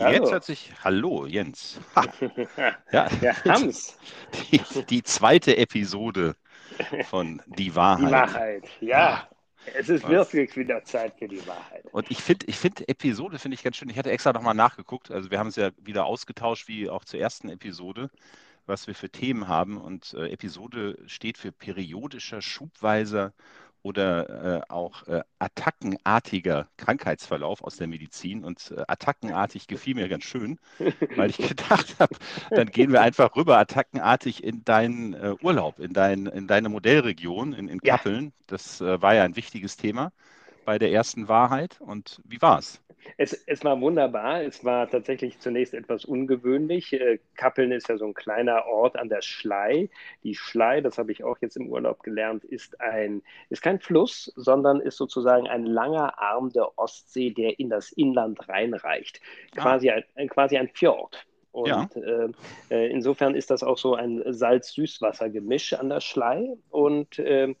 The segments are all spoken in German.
Hallo. Jetzt hört sich, hallo Jens. Ha. Ja, ja Hans. Die, die, zweite Episode von Die Wahrheit. Die Wahrheit, ja. Es ist wirklich wieder Zeit für die Wahrheit. Und ich finde, ich find, Episode finde ich ganz schön. Ich hatte extra nochmal nachgeguckt. Also wir haben es ja wieder ausgetauscht, wie auch zur ersten Episode, was wir für Themen haben. Und äh, Episode steht für periodischer, schubweiser oder äh, auch äh, attackenartiger Krankheitsverlauf aus der Medizin. Und äh, attackenartig gefiel mir ganz schön, weil ich gedacht habe, dann gehen wir einfach rüber attackenartig in deinen äh, Urlaub, in, dein, in deine Modellregion in, in Kappeln. Ja. Das äh, war ja ein wichtiges Thema bei der ersten Wahrheit. Und wie war es? Es, war wunderbar. Es war tatsächlich zunächst etwas ungewöhnlich. Äh, Kappeln ist ja so ein kleiner Ort an der Schlei. Die Schlei, das habe ich auch jetzt im Urlaub gelernt, ist, ein, ist kein Fluss, sondern ist sozusagen ein langer Arm der Ostsee, der in das Inland reinreicht. Ah. Quasi, ah. ein, quasi ein Fjord. Und ja. äh, äh insofern ist das auch so ein Salz-Süßwasser-Gemisch an der Schlei. Und äh,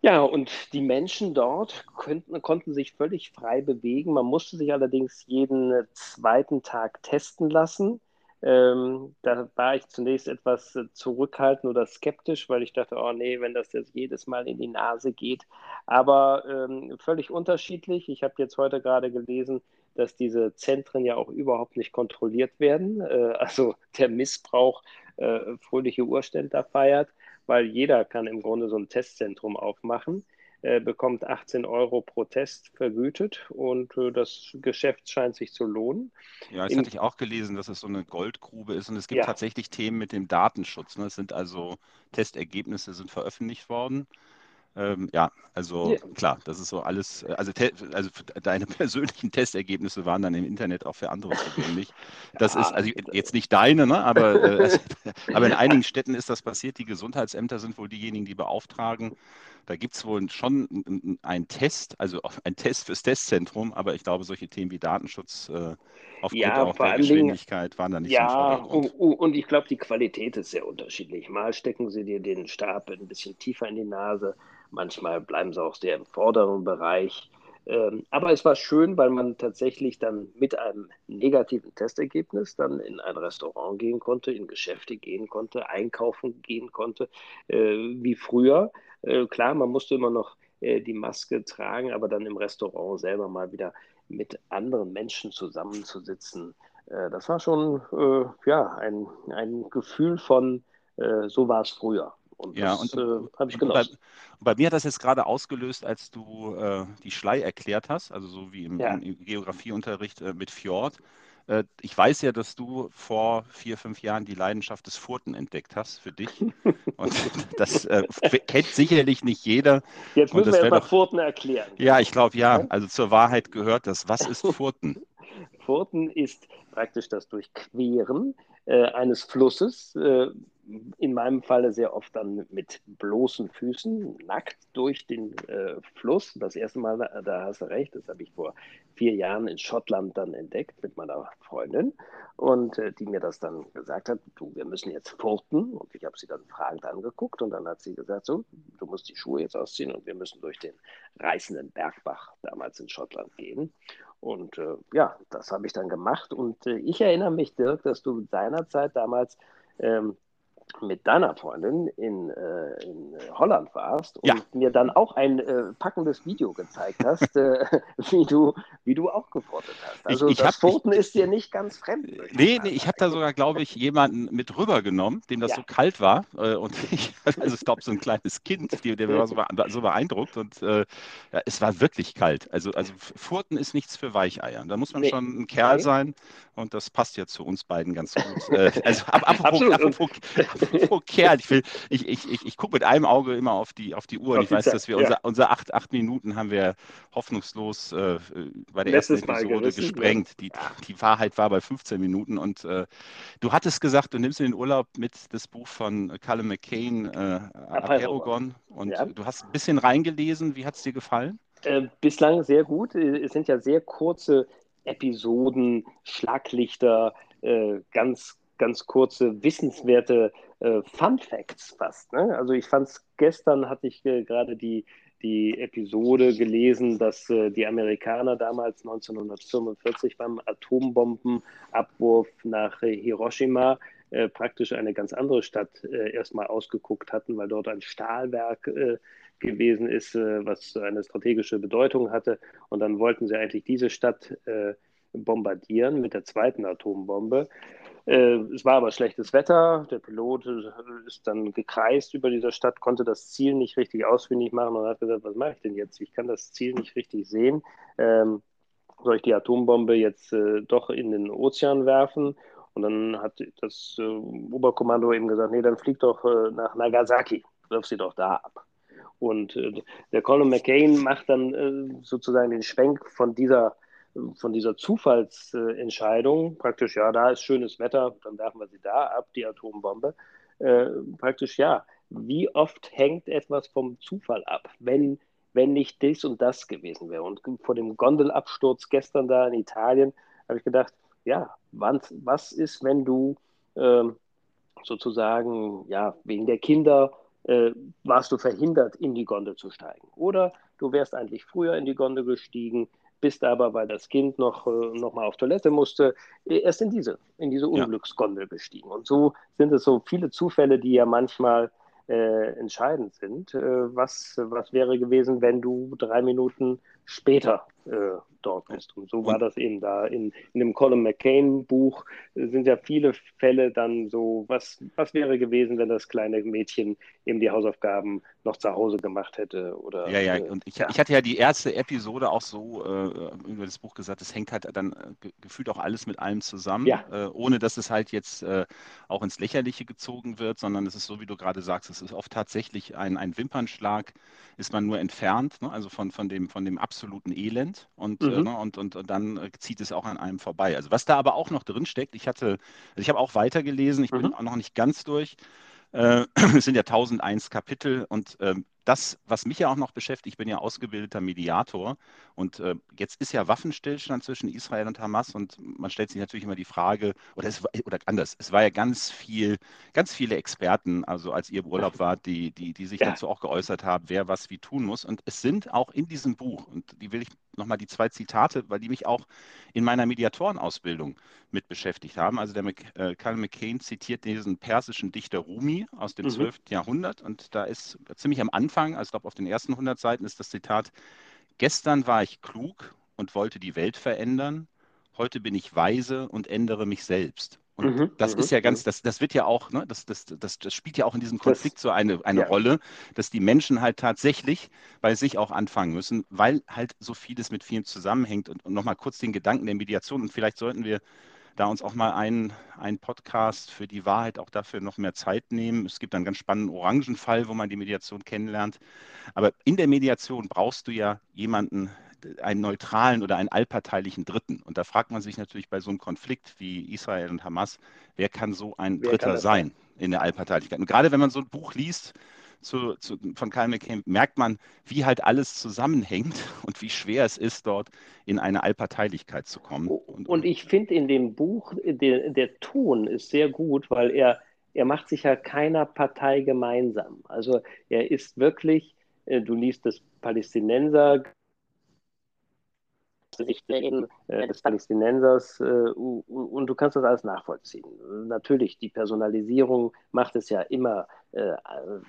ja, und die Menschen dort könnten, konnten sich völlig frei bewegen. Man musste sich allerdings jeden zweiten Tag testen lassen. Ähm, da war ich zunächst etwas zurückhaltend oder skeptisch, weil ich dachte, oh nee, wenn das jetzt jedes Mal in die Nase geht. Aber ähm, völlig unterschiedlich. Ich habe jetzt heute gerade gelesen, dass diese Zentren ja auch überhaupt nicht kontrolliert werden. Äh, also der Missbrauch äh, fröhliche Urständler feiert weil jeder kann im Grunde so ein Testzentrum aufmachen, äh, bekommt 18 Euro pro Test vergütet und äh, das Geschäft scheint sich zu lohnen. Ja, das hatte ich auch gelesen, dass es so eine Goldgrube ist und es gibt ja. tatsächlich Themen mit dem Datenschutz. Ne? Es sind also Testergebnisse sind veröffentlicht worden ähm, ja, also ja. klar, das ist so alles, äh, also, also deine persönlichen Testergebnisse waren dann im Internet auch für andere zugänglich. Das ja, ist also jetzt nicht deine, ne? aber, äh, also, aber in einigen Städten ist das passiert. Die Gesundheitsämter sind wohl diejenigen, die beauftragen. Da gibt es wohl schon einen Test, also ein Test fürs Testzentrum, aber ich glaube, solche Themen wie Datenschutz äh, aufgrund ja, auch der Geschwindigkeit waren da nicht ja, so und, und ich glaube, die Qualität ist sehr unterschiedlich. Mal stecken sie dir den Stab ein bisschen tiefer in die Nase, Manchmal bleiben sie auch sehr im vorderen Bereich. Ähm, aber es war schön, weil man tatsächlich dann mit einem negativen Testergebnis dann in ein Restaurant gehen konnte, in Geschäfte gehen konnte, einkaufen gehen konnte, äh, wie früher. Äh, klar, man musste immer noch äh, die Maske tragen, aber dann im Restaurant selber mal wieder mit anderen Menschen zusammenzusitzen, das war schon ja, ein, ein Gefühl von, so war es früher. Und ja, das äh, habe ich genossen. Bei, bei, mir hat das jetzt gerade ausgelöst, als du äh, die Schlei erklärt hast, also so wie im, ja. im Geografieunterricht äh, mit Fjord. Äh, ich weiß ja, dass du vor vier, fünf Jahren die Leidenschaft des Furten entdeckt hast für dich. Und das äh, kennt sicherlich nicht jeder. Jetzt müssen wir erstmal Furten erklären. Ja, ich glaube ja. Also zur Wahrheit gehört das. Was ist Furten? Furten ist praktisch das Durchqueren äh, eines Flusses äh, in meinem Falle sehr oft dann mit bloßen Füßen, nackt durch den äh, Fluss. Das erste Mal, da hast du recht, das habe ich vor vier Jahren in Schottland dann entdeckt mit meiner Freundin und äh, die mir das dann gesagt hat, du, wir müssen jetzt furten und ich habe sie dann fragend angeguckt und dann hat sie gesagt, so, du musst die Schuhe jetzt ausziehen und wir müssen durch den reißenden Bergbach damals in Schottland gehen. Und äh, ja, das habe ich dann gemacht und äh, ich erinnere mich, Dirk, dass du seinerzeit damals ähm, mit deiner Freundin in, äh, in Holland warst und ja. mir dann auch ein äh, packendes Video gezeigt hast, äh, wie, du, wie du auch gefurtet hast. Also ich, ich das Furten ist dir nicht ganz fremd. Nee, nee, ich habe da sogar, glaube ich, jemanden mit rübergenommen, dem das ja. so kalt war. Äh, und ich, also ich glaube, so ein kleines Kind, die, der war so, so beeindruckt und äh, ja, es war wirklich kalt. Also, also Furten ist nichts für Weicheier. Da muss man nee. schon ein Kerl nee. sein und das passt ja zu uns beiden ganz gut. Äh, also ab, apropos, apropos, apropos Kerl, ich, ich, ich, ich, ich gucke mit einem Auge immer auf die, auf die Uhr und ich weiß, dass wir ja. unser, unsere acht, acht Minuten haben wir hoffnungslos äh, bei der Letztes ersten Episode gerissen, gesprengt. Die, die Wahrheit war bei 15 Minuten und äh, du hattest gesagt, du nimmst in den Urlaub mit das Buch von Callum McCain, äh, Aperogon und ja. du hast ein bisschen reingelesen. Wie hat es dir gefallen? Äh, bislang sehr gut. Es sind ja sehr kurze Episoden, Schlaglichter, äh, ganz, ganz kurze, wissenswerte äh, Fun Facts fast. Ne? Also ich fand es, gestern hatte ich äh, gerade die, die Episode gelesen, dass äh, die Amerikaner damals 1945 beim Atombombenabwurf nach äh, Hiroshima äh, praktisch eine ganz andere Stadt äh, erstmal ausgeguckt hatten, weil dort ein Stahlwerk äh, gewesen ist, äh, was eine strategische Bedeutung hatte. Und dann wollten sie eigentlich diese Stadt bombardieren mit der zweiten Atombombe. Äh, es war aber schlechtes Wetter. Der Pilot ist dann gekreist über dieser Stadt, konnte das Ziel nicht richtig ausfindig machen und hat gesagt, was mache ich denn jetzt? Ich kann das Ziel nicht richtig sehen. Ähm, soll ich die Atombombe jetzt äh, doch in den Ozean werfen? Und dann hat das äh, Oberkommando eben gesagt, nee, dann flieg doch äh, nach Nagasaki, wirf sie doch da ab. Und äh, der Colin McCain macht dann äh, sozusagen den Schwenk von dieser von dieser Zufallsentscheidung, praktisch, ja, da ist schönes Wetter, dann werfen wir sie da ab, die Atombombe, äh, praktisch, ja, wie oft hängt etwas vom Zufall ab, wenn, wenn nicht dies und das gewesen wäre. Und vor dem Gondelabsturz gestern da in Italien habe ich gedacht, ja, was, was ist, wenn du äh, sozusagen, ja, wegen der Kinder äh, warst du verhindert, in die Gondel zu steigen. Oder du wärst eigentlich früher in die Gondel gestiegen, bist aber, weil das Kind noch, äh, noch mal auf Toilette musste, äh, erst in diese, in diese Unglücksgondel gestiegen. Und so sind es so viele Zufälle, die ja manchmal äh, entscheidend sind. Äh, was, was wäre gewesen, wenn du drei Minuten später äh, dort bist. Und so war das eben da. In, in dem Colin McCain-Buch sind ja viele Fälle dann so, was, was wäre gewesen, wenn das kleine Mädchen eben die Hausaufgaben noch zu Hause gemacht hätte? Oder, ja, ja, äh, und ich, ja. ich hatte ja die erste Episode auch so äh, über das Buch gesagt, es hängt halt dann äh, gefühlt auch alles mit allem zusammen, ja. äh, ohne dass es halt jetzt äh, auch ins Lächerliche gezogen wird, sondern es ist so, wie du gerade sagst, es ist oft tatsächlich ein, ein Wimpernschlag, ist man nur entfernt, ne? also von, von, dem, von dem absoluten Elend und, mhm. ne? und, und, und, dann zieht es auch an einem vorbei. Also was da aber auch noch drin steckt, ich hatte, also ich habe auch weitergelesen, ich mhm. bin auch noch nicht ganz durch. Äh, es sind ja 1001 Kapitel und ähm, das, was mich ja auch noch beschäftigt, ich bin ja ausgebildeter Mediator und äh, jetzt ist ja Waffenstillstand zwischen Israel und Hamas und man stellt sich natürlich immer die Frage, oder, es, oder anders, es war ja ganz viel, ganz viele Experten, also als ihr im Urlaub wart, die, die, die sich ja. dazu auch geäußert haben, wer was wie tun muss. Und es sind auch in diesem Buch, und die will ich nochmal die zwei Zitate, weil die mich auch in meiner Mediatorenausbildung mit beschäftigt haben. Also der äh, Karl McCain zitiert diesen persischen Dichter Rumi aus dem mhm. 12. Jahrhundert und da ist ziemlich am Anfang, also ich glaube auf den ersten 100 Seiten ist das Zitat, gestern war ich klug und wollte die Welt verändern, heute bin ich weise und ändere mich selbst. Und mhm, das ist ja ganz, mhm. das, das wird ja auch, ne, das, das, das, das spielt ja auch in diesem Konflikt so eine, eine ja. Rolle, dass die Menschen halt tatsächlich bei sich auch anfangen müssen, weil halt so vieles mit vielen zusammenhängt. Und, und nochmal kurz den Gedanken der Mediation und vielleicht sollten wir da uns auch mal einen, einen Podcast für die Wahrheit auch dafür noch mehr Zeit nehmen. Es gibt einen ganz spannenden Orangenfall, wo man die Mediation kennenlernt. Aber in der Mediation brauchst du ja jemanden, einen neutralen oder einen allparteilichen Dritten. Und da fragt man sich natürlich bei so einem Konflikt wie Israel und Hamas, wer kann so ein wer Dritter sein in der Allparteilichkeit? Und gerade wenn man so ein Buch liest, zu, zu, von Kyle McCain merkt man, wie halt alles zusammenhängt und wie schwer es ist, dort in eine Allparteilichkeit zu kommen. Und, und ich finde in dem Buch, der, der Ton ist sehr gut, weil er, er macht sich ja keiner Partei gemeinsam. Also er ist wirklich, äh, du liest das Palästinenser Sichtlinien äh, des Palästinensers äh, und du kannst das alles nachvollziehen. Natürlich, die Personalisierung macht es ja immer äh,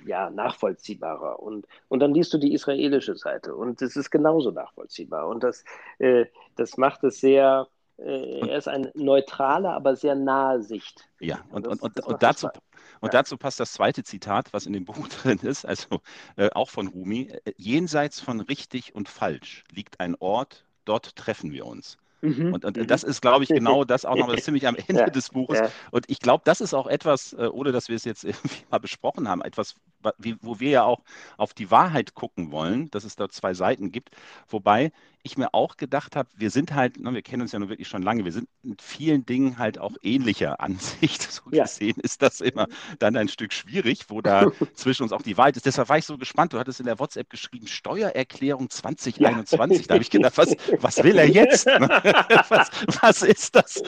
ja, nachvollziehbarer. Und, und dann liest du die israelische Seite und es ist genauso nachvollziehbar. Und das, äh, das macht es sehr, er ist eine neutrale, aber sehr nahe Sicht. Ja, und, und, und, und dazu, und dazu passt das zweite Zitat, was in dem Buch drin ist, also äh, auch von Rumi. Jenseits von richtig und falsch liegt ein Ort, dort treffen wir uns. Mhm. Und, und mhm. das ist, glaube ich, genau das auch noch ziemlich am Ende ja. des Buches. Ja. Und ich glaube, das ist auch etwas, äh, ohne dass wir es jetzt irgendwie mal besprochen haben, etwas, wo wir ja auch auf die Wahrheit gucken wollen, dass es da zwei Seiten gibt. Wobei ich mir auch gedacht habe, wir sind halt, ne, wir kennen uns ja nun wirklich schon lange, wir sind mit vielen Dingen halt auch ähnlicher Ansicht. So ja. gesehen ist das immer dann ein Stück schwierig, wo da zwischen uns auch die Wahrheit ist. Deshalb war ich so gespannt. Du hattest in der WhatsApp geschrieben, Steuererklärung 2021. Ja. Da habe ich gedacht, was, was will er jetzt? was, was ist das?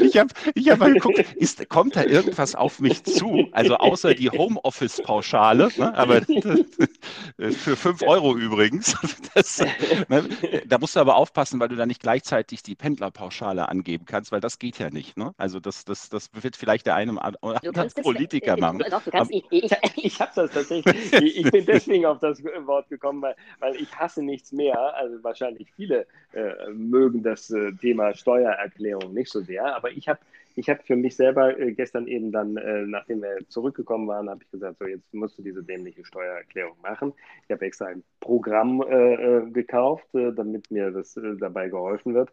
Ich habe ich hab mal geguckt, ist, kommt da irgendwas auf mich zu? Also außer die Homeoffice-Pauschale Steuerpauschale, ne? aber für 5 Euro übrigens. Das, ne? Da musst du aber aufpassen, weil du da nicht gleichzeitig die Pendlerpauschale angeben kannst, weil das geht ja nicht. Ne? Also das, das, das wird vielleicht der eine oder andere Politiker machen. Doch, ich ich, ich habe das tatsächlich. Ich bin deswegen auf das Wort gekommen, weil, weil ich hasse nichts mehr. Also wahrscheinlich viele äh, mögen das äh, Thema Steuererklärung nicht so sehr, aber ich habe ich habe für mich selber äh, gestern eben dann, äh, nachdem wir zurückgekommen waren, habe ich gesagt, so jetzt musst du diese dämliche Steuererklärung machen. Ich habe extra ein Programm äh, äh gekauft, damit mir das dabei geholfen wird.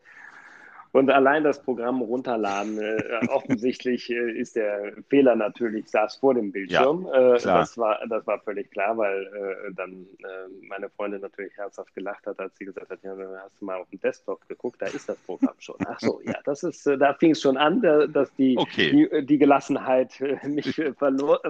Und allein das Programm runterladen, äh, offensichtlich äh, ist der Fehler natürlich, saß vor dem Bildschirm. Ja, äh, das, war, das war völlig klar, weil äh, dann äh, meine Freundin natürlich herzhaft gelacht hat, als sie gesagt hat, ja, hast du mal auf dem Desktop geguckt, da ist das Programm schon. Ach so, ja, das ist, äh, da fing es schon an, dass die, okay. die, die, Gelassenheit mich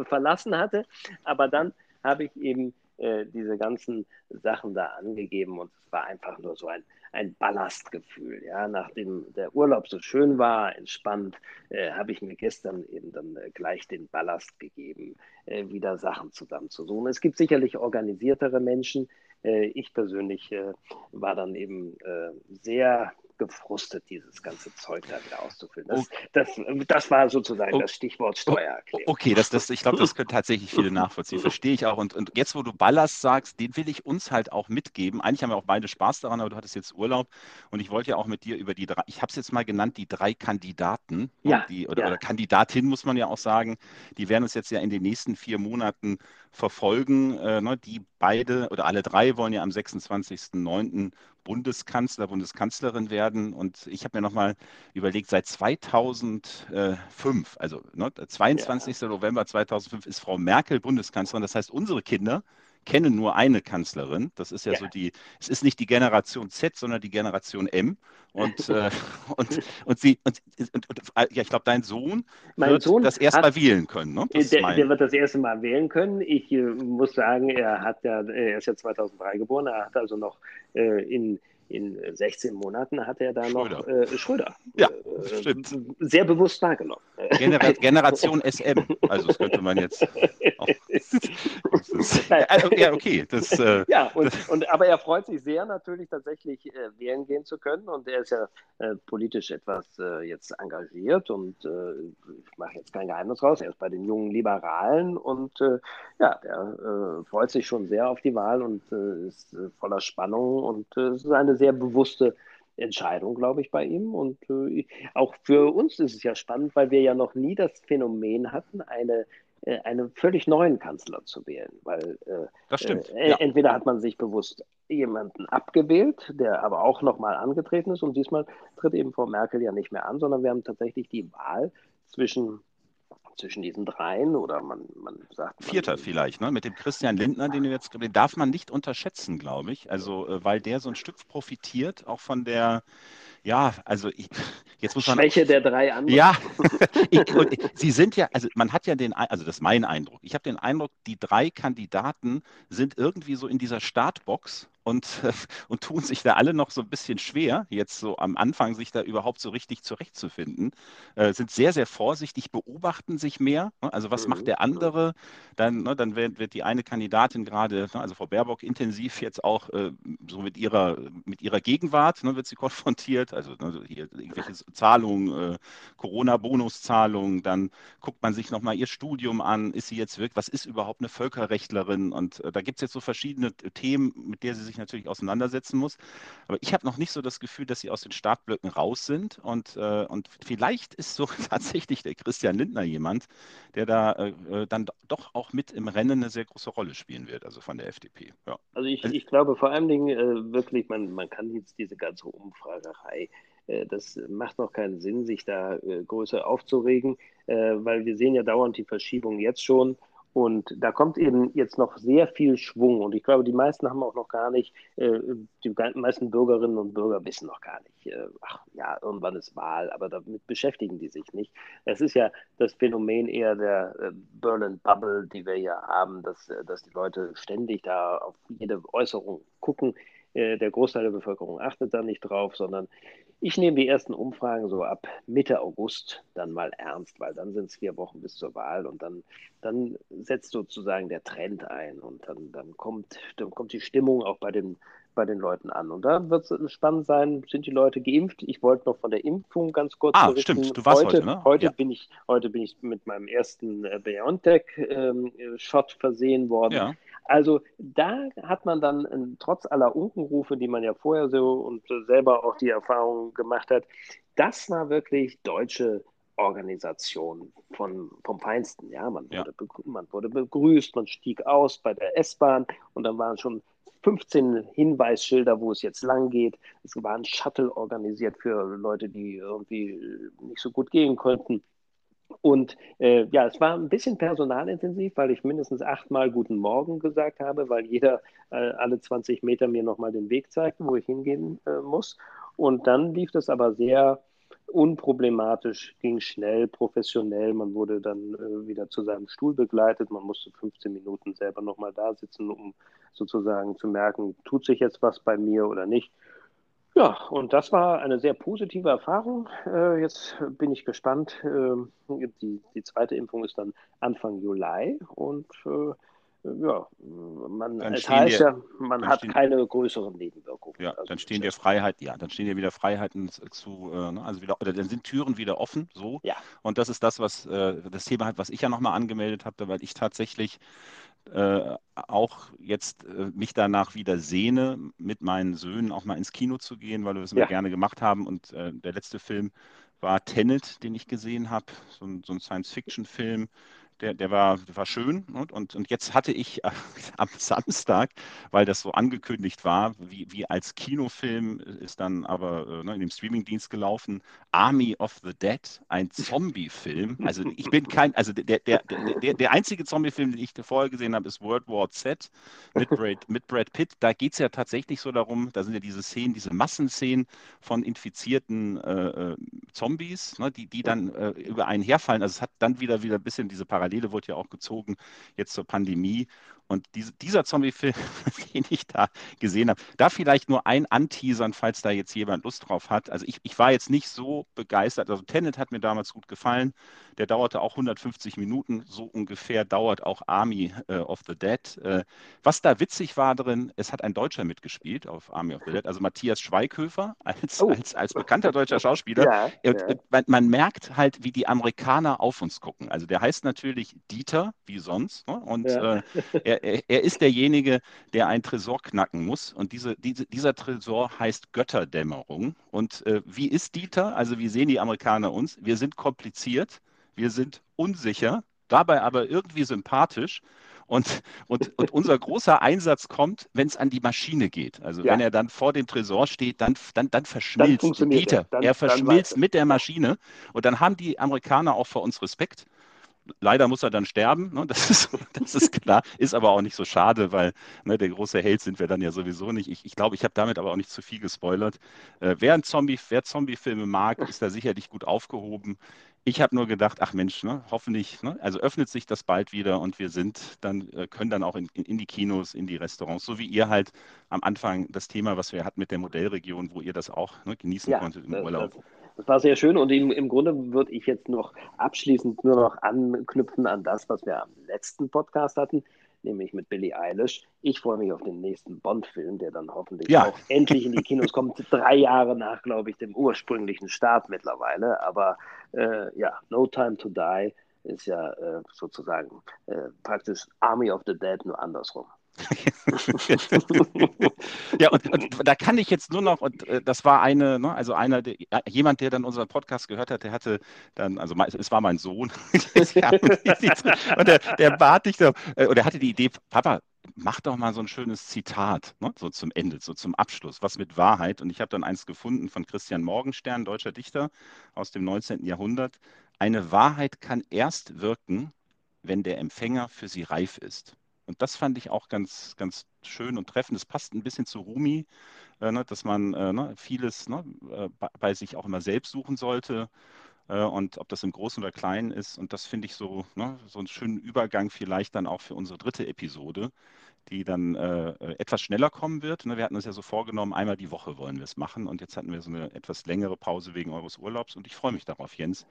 verlassen hatte. Aber dann habe ich eben diese ganzen Sachen da angegeben und es war einfach nur so ein ein Ballastgefühl. Ja, nachdem der Urlaub so schön war, entspannt, äh, habe ich mir gestern eben dann äh, gleich den Ballast gegeben, äh, wieder Sachen zusammenzusuchen. Es gibt sicherlich organisiertere Menschen. Äh, ich persönlich äh, war dann eben äh, sehr gefrustet, dieses ganze Zeug da wieder auszufüllen. Das, das, das war sozusagen oh, das Stichwort Steuererklärung. Okay, das, das, ich glaube, das können tatsächlich viele nachvollziehen. Verstehe ich auch. Und, und jetzt, wo du Ballast sagst, den will ich uns halt auch mitgeben. Eigentlich haben wir auch beide Spaß daran, aber du hattest jetzt Urlaub und ich wollte ja auch mit dir über die drei, ich habe es jetzt mal genannt, die drei Kandidaten. Ja, die, oder, ja. oder Kandidatin, muss man ja auch sagen. Die werden uns jetzt ja in den nächsten vier Monaten verfolgen. Äh, ne, die beide oder alle drei wollen ja am 26.09. Bundeskanzler, Bundeskanzlerin werden. Und ich habe mir nochmal überlegt, seit 2005, also ne, 22. Ja. November 2005 ist Frau Merkel Bundeskanzlerin. Das heißt, unsere Kinder kennen nur eine Kanzlerin. Das ist ja, ja, so die, es ist nicht die Generation Z, sondern die Generation M. Und, äh, und, und sie, und, und, und, ja, ich glaube, dein Sohn mein wird Sohn das erste Mal wählen können. Ne? Der, mein... der, wird das erste Mal wählen können. Ich äh, muss sagen, er hat ja, er ist ja 2003 geboren, er hat also noch äh, in in 16 Monaten hat er da Schröder. noch äh, Schröder ja, äh, stimmt. sehr bewusst wahrgenommen. Genera Generation SM, also das könnte man jetzt auch. also, ja, okay. Das, äh, ja, und, und, aber er freut sich sehr natürlich tatsächlich äh, wählen gehen zu können und er ist ja äh, politisch etwas äh, jetzt engagiert und ich mache jetzt kein Geheimnis raus, er ist bei den jungen Liberalen und ja, der freut sich schon sehr auf die Wahl und ist voller Spannung und es ist eine sehr bewusste Entscheidung, glaube ich, bei ihm. Und äh, auch für uns ist es ja spannend, weil wir ja noch nie das Phänomen hatten, eine, äh, einen völlig neuen Kanzler zu wählen. Weil äh, das stimmt. Äh, ja. entweder hat man sich bewusst jemanden abgewählt, der aber auch nochmal angetreten ist. Und diesmal tritt eben Frau Merkel ja nicht mehr an, sondern wir haben tatsächlich die Wahl zwischen zwischen diesen dreien oder man, man sagt. Man, Vierter vielleicht, ne? Mit dem Christian Lindner, den du jetzt, den darf man nicht unterschätzen, glaube ich. Also, äh, weil der so ein Stück profitiert, auch von der, ja, also ich, jetzt muss man. Schwäche der drei anderen. Ja, ich, sie sind ja, also man hat ja den, also das ist mein Eindruck. Ich habe den Eindruck, die drei Kandidaten sind irgendwie so in dieser Startbox und, und tun sich da alle noch so ein bisschen schwer, jetzt so am Anfang sich da überhaupt so richtig zurechtzufinden, äh, sind sehr, sehr vorsichtig, beobachten sich mehr. Ne? Also was mhm. macht der andere? Dann, ne, dann wird, wird, die eine Kandidatin gerade, ne, also Frau Baerbock, intensiv jetzt auch äh, so mit ihrer, mit ihrer Gegenwart ne, wird sie konfrontiert, also ne, hier irgendwelche Zahlungen, äh, Corona-Bonuszahlungen, dann guckt man sich nochmal ihr Studium an, ist sie jetzt wirklich, was ist überhaupt eine Völkerrechtlerin? Und äh, da gibt es jetzt so verschiedene Themen, mit der sie sich natürlich auseinandersetzen muss. Aber ich habe noch nicht so das Gefühl, dass sie aus den Startblöcken raus sind. Und, äh, und vielleicht ist so tatsächlich der Christian Lindner jemand, der da äh, äh, dann doch auch mit im Rennen eine sehr große Rolle spielen wird, also von der FDP. Ja. Also ich, ich glaube vor allen Dingen äh, wirklich, man, man kann jetzt diese ganze Umfragerei äh, das macht noch keinen Sinn, sich da äh, größer aufzuregen, weil wir sehen ja dauernd die Verschiebung jetzt schon. Und da kommt eben jetzt noch sehr viel Schwung. Und ich glaube, die meisten haben auch noch gar nicht, äh, die meisten Bürgerinnen und Bürger wissen noch gar nicht, äh, ach ja, irgendwann ist Wahl, aber damit beschäftigen die sich nicht. Es ist ja das Phänomen eher der äh, Berlin Bubble, die wir hier haben, dass, äh, dass die Leute ständig da auf jede Äußerung gucken. Äh, der Großteil der Bevölkerung achtet da nicht drauf, sondern ich nehme die ersten Umfragen so ab Mitte August dann mal ernst, weil dann sind es vier Wochen bis zur Wahl und dann, dann setzt sozusagen der Trend ein und dann, dann, kommt, dann kommt die Stimmung auch bei den, bei den Leuten an. Und da wird es spannend sein, sind die Leute geimpft? Ich wollte noch von der Impfung ganz kurz ah, berichten. stimmt, du warst heute, heute, ne? heute, ja. bin ich, heute bin ich mit meinem ersten äh, BioNTech-Shot ähm, versehen worden. Ja. Also da hat man dann äh, trotz aller Unkenrufe, die man ja vorher so und selber auch die Erfahrung gemacht hat, das war wirklich deutsche Organisation von, vom Feinsten. Ja, man, ja. Wurde man wurde begrüßt, man stieg aus bei der S-Bahn und dann waren schon 15 Hinweisschilder, wo es jetzt lang geht. Es war ein Shuttle organisiert für Leute, die irgendwie nicht so gut gehen konnten. Und äh, ja, es war ein bisschen personalintensiv, weil ich mindestens achtmal Guten Morgen gesagt habe, weil jeder äh, alle 20 Meter mir nochmal den Weg zeigte, wo ich hingehen äh, muss. Und dann lief das aber sehr unproblematisch, ging schnell, professionell. Man wurde dann äh, wieder zu seinem Stuhl begleitet. Man musste 15 Minuten selber nochmal da sitzen, um sozusagen zu merken, tut sich jetzt was bei mir oder nicht. Ja, und das war eine sehr positive Erfahrung. Äh, jetzt bin ich gespannt. Äh, die, die zweite Impfung ist dann Anfang Juli und äh, ja, man, es heißt dir, ja, man hat stehen, keine größeren Nebenwirkungen. Ja, also dann stehen dir Freiheit, ja, dann stehen dir wieder Freiheiten zu, äh, ne, also wieder, oder dann sind Türen wieder offen, so. Ja. Und das ist das, was äh, das Thema hat, was ich ja nochmal angemeldet habe, weil ich tatsächlich äh, auch jetzt äh, mich danach wieder sehne, mit meinen Söhnen auch mal ins Kino zu gehen, weil wir das immer ja. gerne gemacht haben. Und äh, der letzte Film war Tenet, den ich gesehen habe, so, so ein Science-Fiction-Film der, der, war, der war schön. Und, und, und jetzt hatte ich äh, am Samstag, weil das so angekündigt war, wie, wie als Kinofilm ist dann aber äh, ne, in dem Streamingdienst gelaufen, Army of the Dead, ein Zombie-Film. Also ich bin kein, also der, der, der, der einzige Zombie-Film, den ich vorher gesehen habe, ist World War Z mit Brad, mit Brad Pitt. Da geht es ja tatsächlich so darum, da sind ja diese Szenen, diese Massenszenen von infizierten äh, äh Zombies, ne, die, die dann äh, über einen herfallen. Also es hat dann wieder, wieder ein bisschen diese Parallele Parallele wurde ja auch gezogen jetzt zur Pandemie. Und diese, dieser Zombie-Film, den ich da gesehen habe, da vielleicht nur ein Anteasern, falls da jetzt jemand Lust drauf hat. Also ich, ich war jetzt nicht so begeistert. Also Tenet hat mir damals gut gefallen. Der dauerte auch 150 Minuten. So ungefähr dauert auch Army äh, of the Dead. Äh, was da witzig war drin, es hat ein Deutscher mitgespielt auf Army of the Dead, also Matthias Schweighöfer als, oh. als, als bekannter deutscher Schauspieler. Ja, ja. Man, man, merkt halt, wie die Amerikaner auf uns gucken. Also der heißt natürlich Dieter, wie sonst. Ne? Und ja. äh, er, er, er, ist derjenige, der ein Tresor knacken muss. Und diese, diese, dieser Tresor heißt Götterdämmerung. Und äh, wie ist Dieter? Also wie sehen die Amerikaner uns? Wir sind kompliziert, wir sind unsicher, dabei aber irgendwie sympathisch. Und, und, und unser großer Einsatz kommt, wenn es an die Maschine geht. Also ja. wenn er dann vor dem Tresor steht, dann, dann, dann verschmilzt dann Dieter. Er, dann, er verschmilzt mit der Maschine. Und dann haben die Amerikaner auch vor uns Respekt leider muss er dann sterben, ne? das, ist, das ist klar, ist aber auch nicht so schade, weil ne, der große Held sind wir dann ja sowieso nicht. Ich, ich glaube, ich habe damit aber auch nicht zu viel gespoilert. Äh, wer, ein Zombie, wer Zombie-Filme mag, ist da sicherlich gut aufgehoben. Ich habe nur gedacht, ach Mensch, ne, hoffentlich, ne, also öffnet sich das bald wieder und wir sind dann, äh, können dann auch in, in, die Kinos, in die Restaurants, so wie ihr halt am Anfang das Thema, was wir hatten mit der Modellregion, wo ihr das auch ne, genießen ja, konntet im Urlaub. Das, das war sehr schön und im, im Grunde würde ich jetzt noch abschließend nur noch anknüpfen an das, was wir am letzten Podcast hatten, nämlich mit Billie Eilish. Ich freue mich auf den nächsten Bond-Film, der dann hoffentlich ja. auch endlich in die Kinos kommt. Drei Jahre nach, glaube ich, dem ursprünglichen Start mittlerweile. Aber äh, ja, No Time to Die ist ja äh, sozusagen äh, praktisch Army of the Dead nur andersrum. Ja, und, und, da kann ich jetzt nur noch, und äh, das war eine, ne, also einer, der, jemand, der dann unseren Podcast gehört hat, der hatte dann, also es war mein Sohn, und der, der bat dich, äh, oder hatte die Idee, Papa, mach doch mal so ein schönes Zitat, ne, so zum Ende, so zum Abschluss, was mit Wahrheit. Und ich habe dann eins gefunden von Christian Morgenstern, deutscher Dichter aus dem 19. Jahrhundert. Eine Wahrheit kann erst wirken, wenn der Empfänger für sie reif ist. Und das fand ich auch ganz, ganz schön und treffend. Es passt ein bisschen zu Rumi, äh, ne, dass man äh, ne, vieles ne, äh, bei sich auch immer selbst suchen sollte. Äh, und ob das im Großen oder Kleinen ist. Und das finde ich so, ne, so einen schönen Übergang vielleicht dann auch für unsere dritte Episode, die dann äh, etwas schneller kommen wird. Ne, wir hatten uns ja so vorgenommen, einmal die Woche wollen wir es machen. Und jetzt hatten wir so eine etwas längere Pause wegen eures Urlaubs. Und ich freue mich darauf, Jens,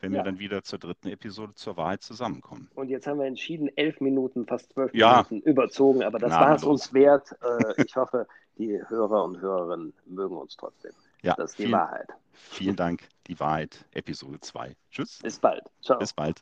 wenn ja. wir dann wieder zur dritten Episode zur Wahrheit zusammenkommen. Und jetzt haben wir entschieden, elf Minuten, fast zwölf ja. Minuten überzogen, aber das war es uns wert. Äh, ich hoffe, die Hörer und Hörerinnen mögen uns trotzdem. Ja, das ist die vielen, Wahrheit. Vielen Dank, die Wahrheit, Episode 2. Tschüss. Bis bald. Ciao. Bis bald.